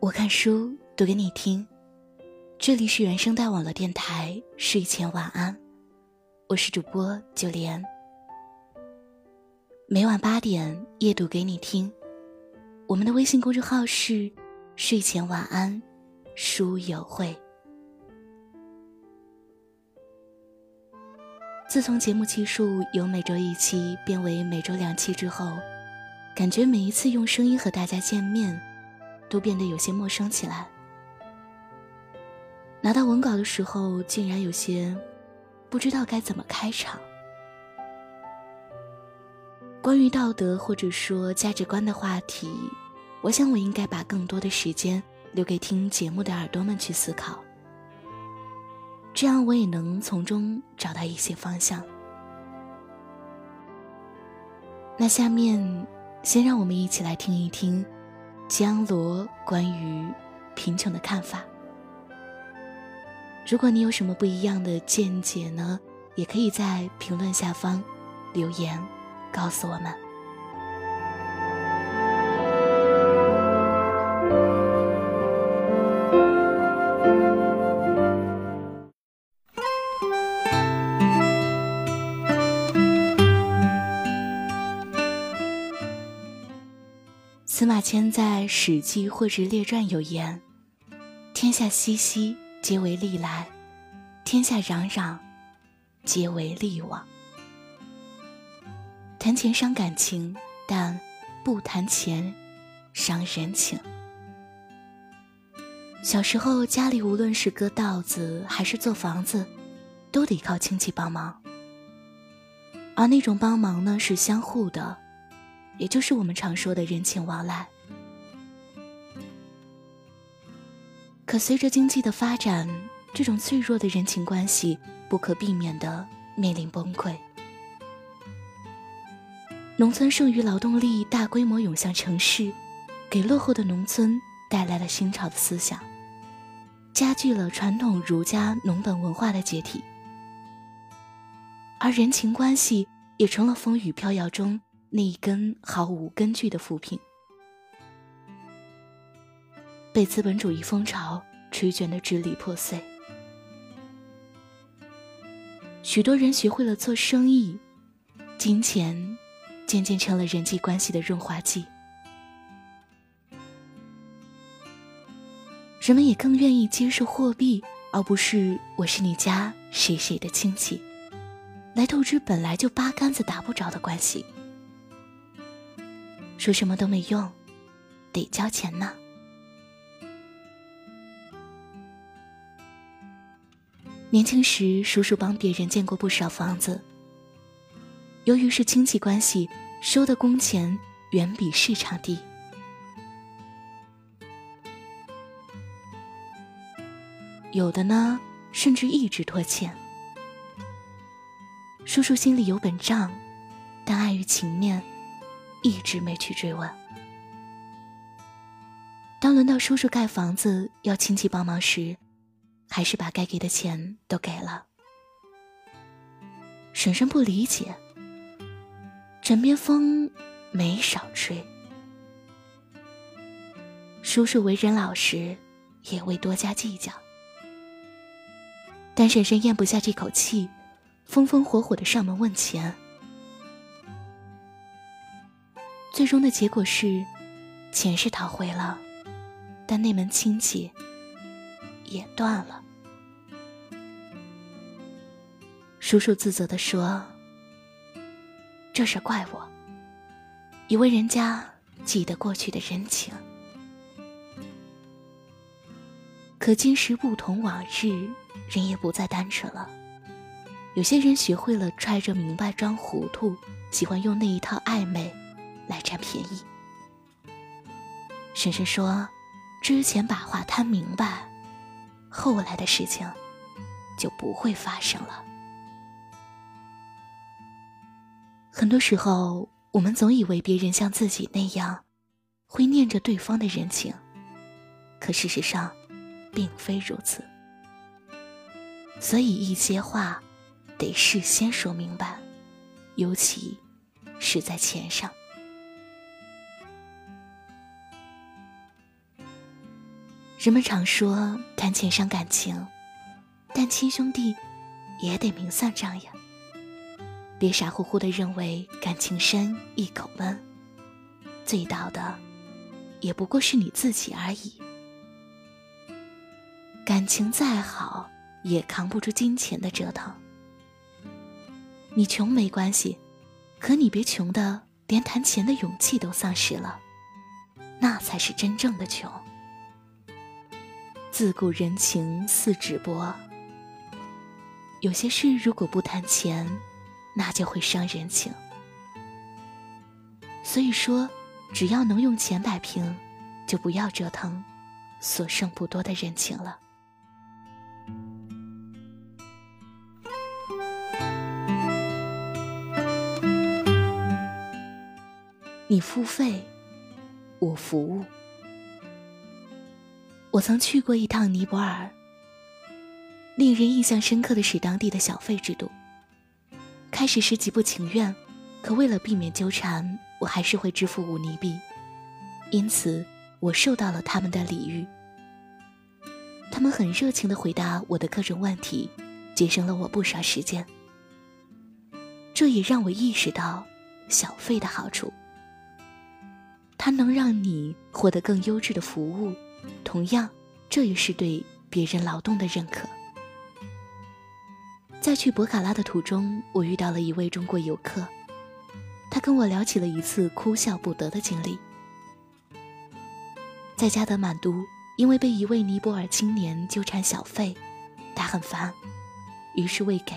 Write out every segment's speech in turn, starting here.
我看书读给你听，这里是原声带网络电台，睡前晚安，我是主播九莲。每晚八点夜读给你听，我们的微信公众号是睡前晚安书友会。自从节目期数由每周一期变为每周两期之后，感觉每一次用声音和大家见面，都变得有些陌生起来。拿到文稿的时候，竟然有些不知道该怎么开场。关于道德或者说价值观的话题，我想我应该把更多的时间留给听节目的耳朵们去思考。这样我也能从中找到一些方向。那下面，先让我们一起来听一听江罗关于贫穷的看法。如果你有什么不一样的见解呢，也可以在评论下方留言告诉我们。司马迁在《史记》或者列传有言：“天下熙熙，皆为利来；天下攘攘，皆为利往。”谈钱伤感情，但不谈钱伤人情。小时候家里无论是割稻子还是做房子，都得靠亲戚帮忙，而那种帮忙呢，是相互的。也就是我们常说的人情往来。可随着经济的发展，这种脆弱的人情关系不可避免的面临崩溃。农村剩余劳动力大规模涌向城市，给落后的农村带来了新潮的思想，加剧了传统儒家农本文化的解体，而人情关系也成了风雨飘摇中。那一根毫无根据的浮萍，被资本主义风潮吹卷的支离破碎。许多人学会了做生意，金钱渐渐成了人际关系的润滑剂。人们也更愿意接受货币，而不是我是你家谁谁的亲戚，来透支本来就八竿子打不着的关系。说什么都没用，得交钱呢。年轻时，叔叔帮别人建过不少房子。由于是亲戚关系，收的工钱远比市场低。有的呢，甚至一直拖欠。叔叔心里有本账，但碍于情面。一直没去追问。当轮到叔叔盖房子要亲戚帮忙时，还是把该给的钱都给了。婶婶不理解，枕边风没少吹。叔叔为人老实，也未多加计较。但婶婶咽不下这口气，风风火火的上门问钱。最终的结果是，钱是讨回了，但那门亲戚也断了。叔叔自责的说：“这事怪我，以为人家记得过去的人情。可今时不同往日，人也不再单纯了。有些人学会了揣着明白装糊涂，喜欢用那一套暧昧。”来占便宜。婶婶说：“之前把话摊明白，后来的事情就不会发生了。”很多时候，我们总以为别人像自己那样，会念着对方的人情，可事实上，并非如此。所以，一些话得事先说明白，尤其是在钱上。人们常说谈钱伤感情，但亲兄弟也得明算账呀。别傻乎乎的认为感情深一口闷，醉倒的也不过是你自己而已。感情再好，也扛不住金钱的折腾。你穷没关系，可你别穷的连谈钱的勇气都丧失了，那才是真正的穷。自古人情似纸帛，有些事如果不谈钱，那就会伤人情。所以说，只要能用钱摆平，就不要折腾所剩不多的人情了。你付费，我服务。我曾去过一趟尼泊尔，令人印象深刻的是当地的小费制度。开始时极不情愿，可为了避免纠缠，我还是会支付五尼币。因此，我受到了他们的礼遇。他们很热情地回答我的各种问题，节省了我不少时间。这也让我意识到小费的好处，它能让你获得更优质的服务。同样，这也是对别人劳动的认可。在去博卡拉的途中，我遇到了一位中国游客，他跟我聊起了一次哭笑不得的经历。在加德满都，因为被一位尼泊尔青年纠缠小费，他很烦，于是未给，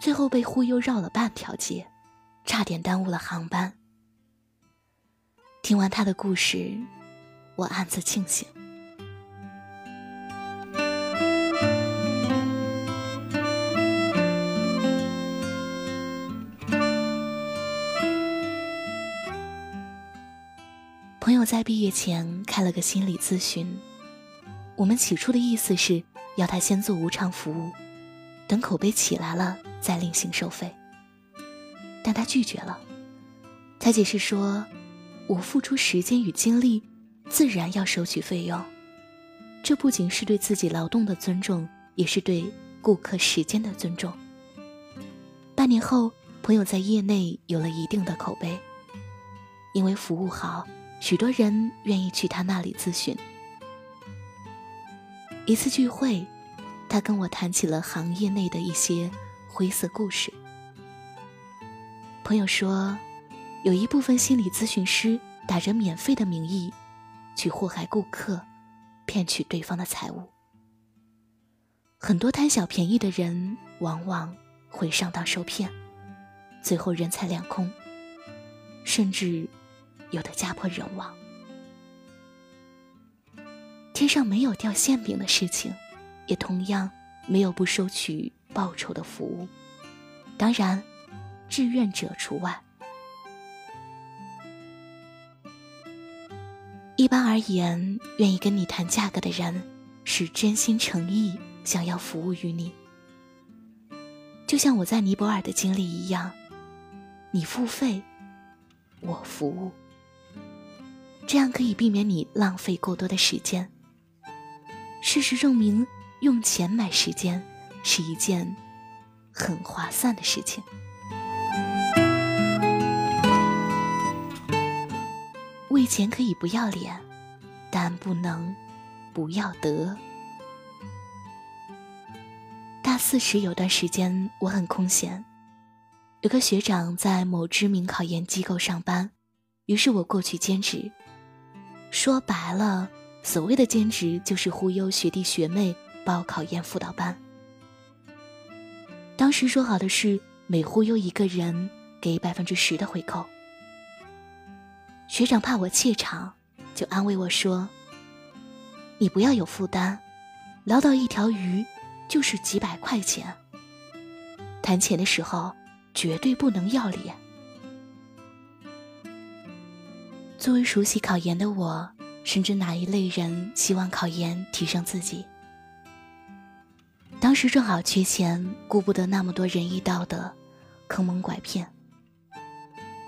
最后被忽悠绕了半条街，差点耽误了航班。听完他的故事。我暗自庆幸。朋友在毕业前开了个心理咨询，我们起初的意思是要他先做无偿服务，等口碑起来了再另行收费，但他拒绝了。他解释说：“我付出时间与精力。”自然要收取费用，这不仅是对自己劳动的尊重，也是对顾客时间的尊重。半年后，朋友在业内有了一定的口碑，因为服务好，许多人愿意去他那里咨询。一次聚会，他跟我谈起了行业内的一些灰色故事。朋友说，有一部分心理咨询师打着免费的名义。去祸害顾客，骗取对方的财物。很多贪小便宜的人往往会上当受骗，最后人财两空，甚至有的家破人亡。天上没有掉馅饼的事情，也同样没有不收取报酬的服务，当然，志愿者除外。一般而言，愿意跟你谈价格的人，是真心诚意想要服务于你。就像我在尼泊尔的经历一样，你付费，我服务，这样可以避免你浪费过多的时间。事实证明，用钱买时间是一件很划算的事情。为钱可以不要脸，但不能不要德。大四时有段时间我很空闲，有个学长在某知名考研机构上班，于是我过去兼职。说白了，所谓的兼职就是忽悠学弟学妹报考研辅导班。当时说好的是每忽悠一个人给百分之十的回扣。学长怕我怯场，就安慰我说：“你不要有负担，捞到一条鱼就是几百块钱。谈钱的时候绝对不能要脸。”作为熟悉考研的我，深知哪一类人希望考研提升自己。当时正好缺钱，顾不得那么多仁义道德，坑蒙拐骗。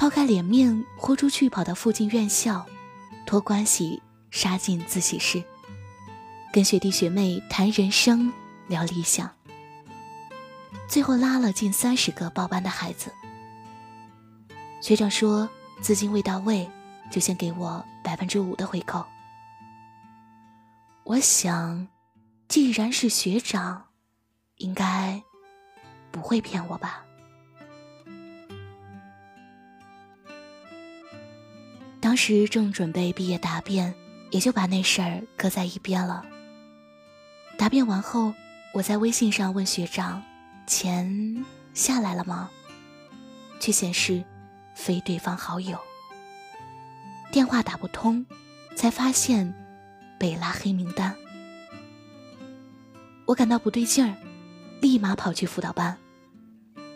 抛开脸面，豁出去跑到附近院校，托关系杀进自习室，跟学弟学妹谈人生、聊理想。最后拉了近三十个报班的孩子。学长说资金未到位，就先给我百分之五的回扣。我想，既然是学长。应该不会骗我吧？当时正准备毕业答辩，也就把那事儿搁在一边了。答辩完后，我在微信上问学长：“钱下来了吗？”却显示非对方好友，电话打不通，才发现被拉黑名单。我感到不对劲儿。立马跑去辅导班，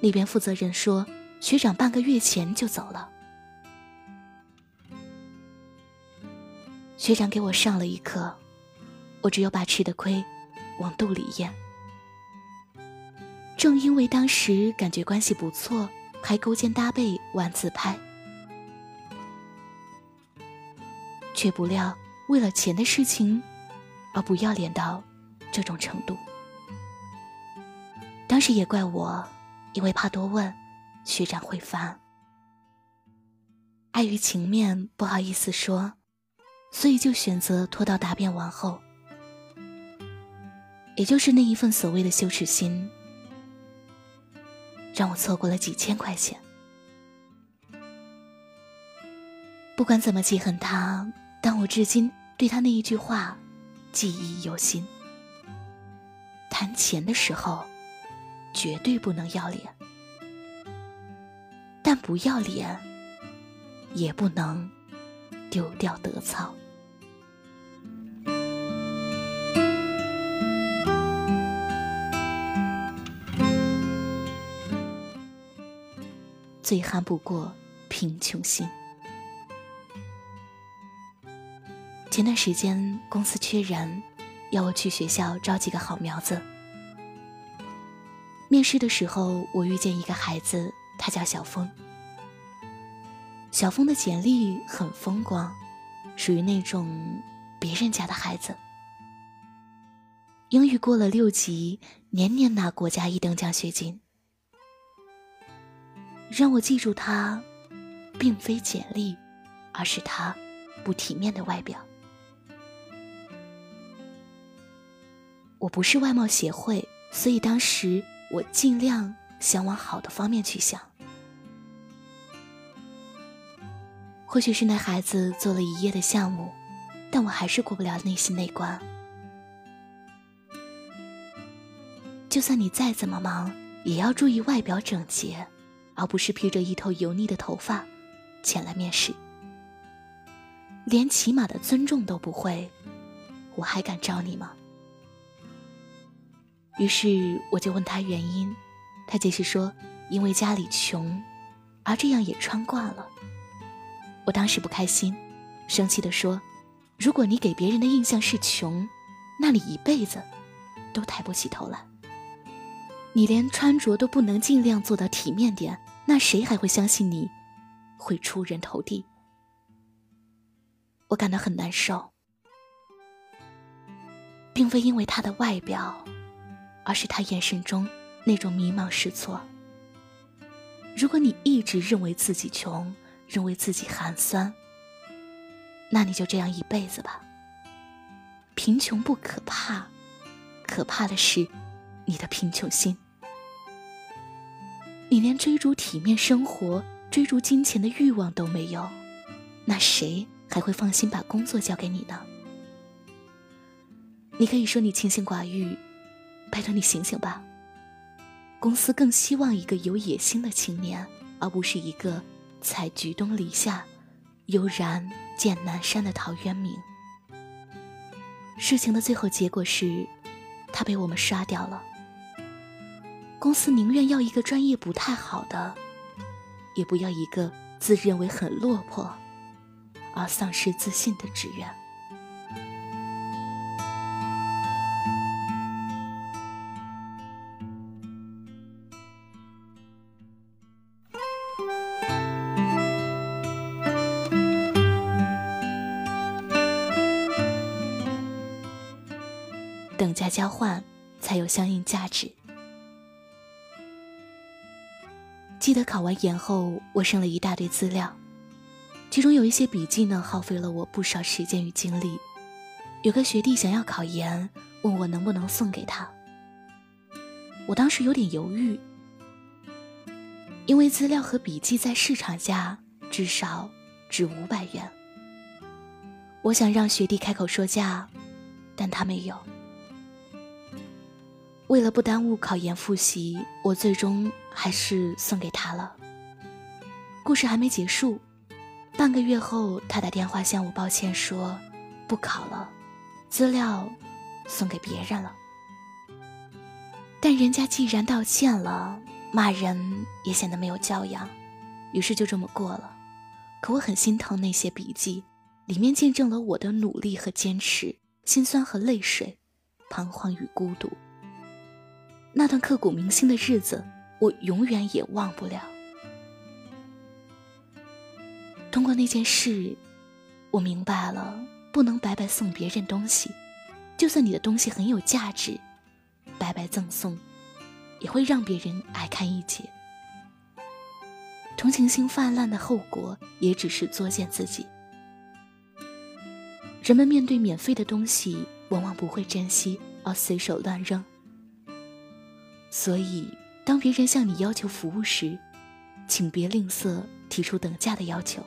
那边负责人说学长半个月前就走了。学长给我上了一课，我只有把吃的亏往肚里咽。正因为当时感觉关系不错，还勾肩搭背玩自拍，却不料为了钱的事情而不要脸到这种程度。当时也怪我，因为怕多问，学长会烦，碍于情面不好意思说，所以就选择拖到答辩完后。也就是那一份所谓的羞耻心，让我错过了几千块钱。不管怎么记恨他，但我至今对他那一句话记忆犹新。谈钱的时候。绝对不能要脸，但不要脸也不能丢掉德操。最憨不过贫穷心。前段时间公司缺人，要我去学校招几个好苗子。面试的时候，我遇见一个孩子，他叫小峰。小峰的简历很风光，属于那种别人家的孩子。英语过了六级，年年拿国家一等奖学金。让我记住他，并非简历，而是他不体面的外表。我不是外貌协会，所以当时。我尽量想往好的方面去想。或许是那孩子做了一夜的项目，但我还是过不了内心那关。就算你再怎么忙，也要注意外表整洁，而不是披着一头油腻的头发前来面试。连起码的尊重都不会，我还敢招你吗？于是我就问他原因，他解释说，因为家里穷，而这样也穿惯了。我当时不开心，生气地说：“如果你给别人的印象是穷，那你一辈子都抬不起头来。你连穿着都不能尽量做到体面点，那谁还会相信你会出人头地？”我感到很难受，并非因为他的外表。而是他眼神中那种迷茫失措。如果你一直认为自己穷，认为自己寒酸，那你就这样一辈子吧。贫穷不可怕，可怕的是你的贫穷心。你连追逐体面生活、追逐金钱的欲望都没有，那谁还会放心把工作交给你呢？你可以说你清心寡欲。拜托你醒醒吧！公司更希望一个有野心的青年，而不是一个采菊东篱下，悠然见南山的陶渊明。事情的最后结果是，他被我们刷掉了。公司宁愿要一个专业不太好的也不要一个自认为很落魄而丧失自信的职员。等价交换才有相应价值。记得考完研后，我剩了一大堆资料，其中有一些笔记呢，耗费了我不少时间与精力。有个学弟想要考研，问我能不能送给他。我当时有点犹豫，因为资料和笔记在市场价至少值五百元。我想让学弟开口说价，但他没有。为了不耽误考研复习，我最终还是送给他了。故事还没结束，半个月后，他打电话向我抱歉说，不考了。资料送给别人了，但人家既然道歉了，骂人也显得没有教养，于是就这么过了。可我很心疼那些笔记，里面见证了我的努力和坚持，心酸和泪水，彷徨与孤独。那段刻骨铭心的日子，我永远也忘不了。通过那件事，我明白了。不能白白送别人东西，就算你的东西很有价值，白白赠送，也会让别人爱看一截。同情心泛滥的后果，也只是作践自己。人们面对免费的东西，往往不会珍惜，而随手乱扔。所以，当别人向你要求服务时，请别吝啬提出等价的要求。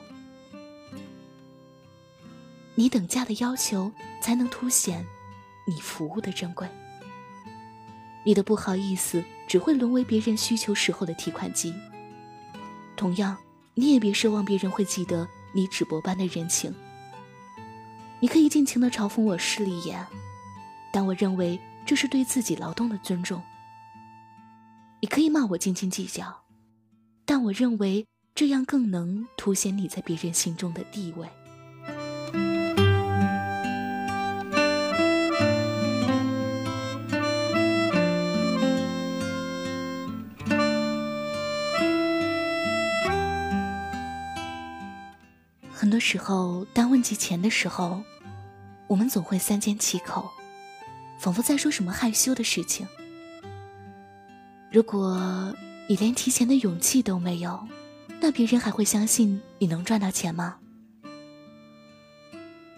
你等价的要求，才能凸显你服务的珍贵。你的不好意思，只会沦为别人需求时候的提款机。同样，你也别奢望别人会记得你纸薄般的人情。你可以尽情的嘲讽我势利眼，但我认为这是对自己劳动的尊重。你可以骂我斤斤计较，但我认为这样更能凸显你在别人心中的地位。很多时候，当问及钱的时候，我们总会三缄其口，仿佛在说什么害羞的事情。如果你连提钱的勇气都没有，那别人还会相信你能赚到钱吗？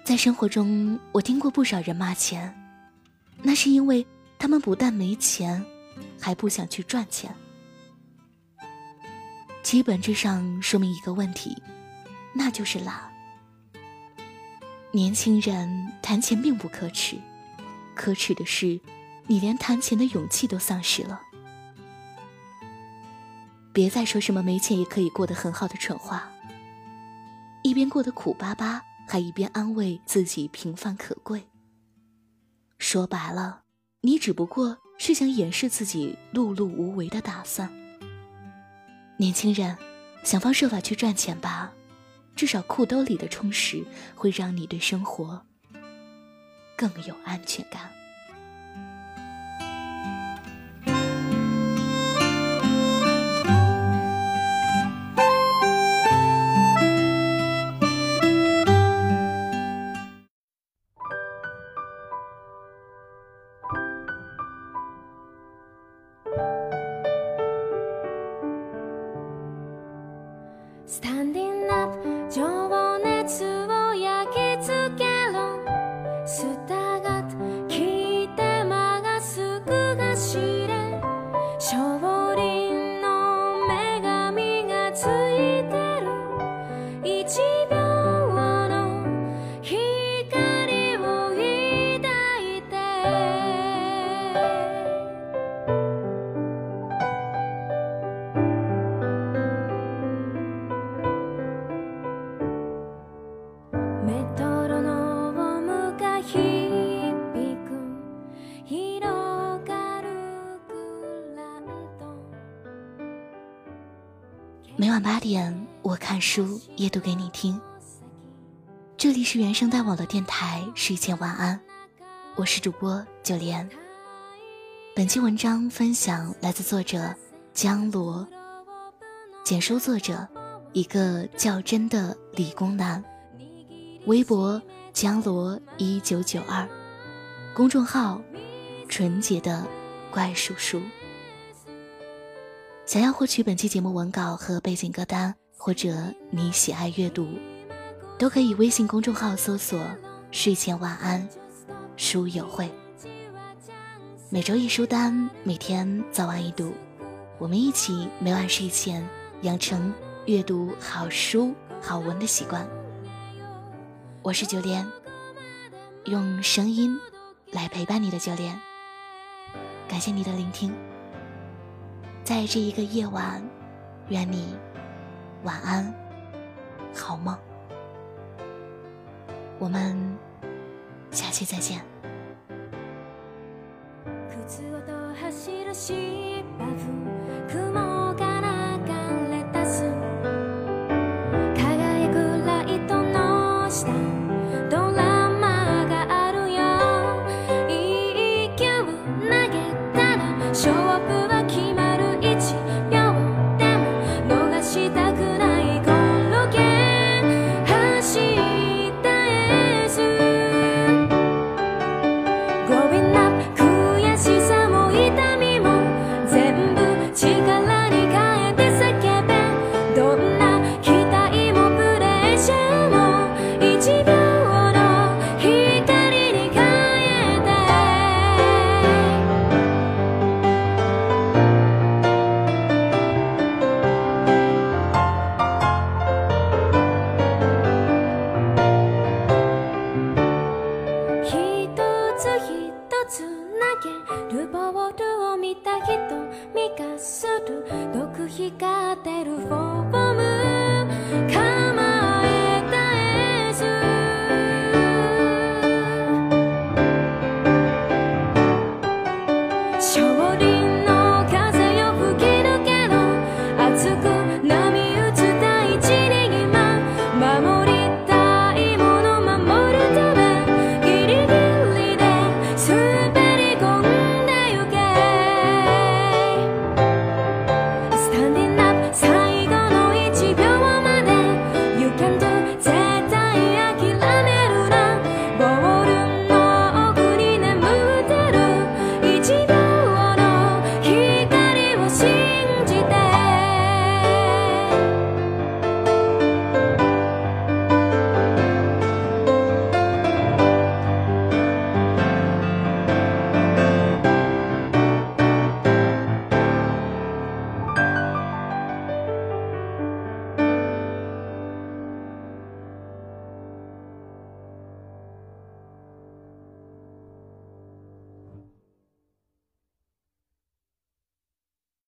在生活中，我听过不少人骂钱，那是因为他们不但没钱，还不想去赚钱。其本质上说明一个问题。那就是懒。年轻人谈钱并不可耻，可耻的是，你连谈钱的勇气都丧失了。别再说什么没钱也可以过得很好的蠢话，一边过得苦巴巴，还一边安慰自己平凡可贵。说白了，你只不过是想掩饰自己碌碌无为的打算。年轻人，想方设法去赚钱吧。至少裤兜里的充实会让你对生活更有安全感。晚八点，我看书夜读给你听。这里是原声带网络电台，睡前晚安，我是主播九莲。本期文章分享来自作者江罗，简书作者一个较真的理工男，微博江罗一九九二，公众号纯洁的怪叔叔。想要获取本期节目文稿和背景歌单，或者你喜爱阅读，都可以微信公众号搜索“睡前晚安书友会”。每周一书单，每天早晚一读，我们一起每晚睡前养成阅读好书好文的习惯。我是九莲，用声音来陪伴你的九莲。感谢你的聆听。在这一个夜晚，愿你晚安，好梦。我们下期再见。ルボールを見た人見かする毒光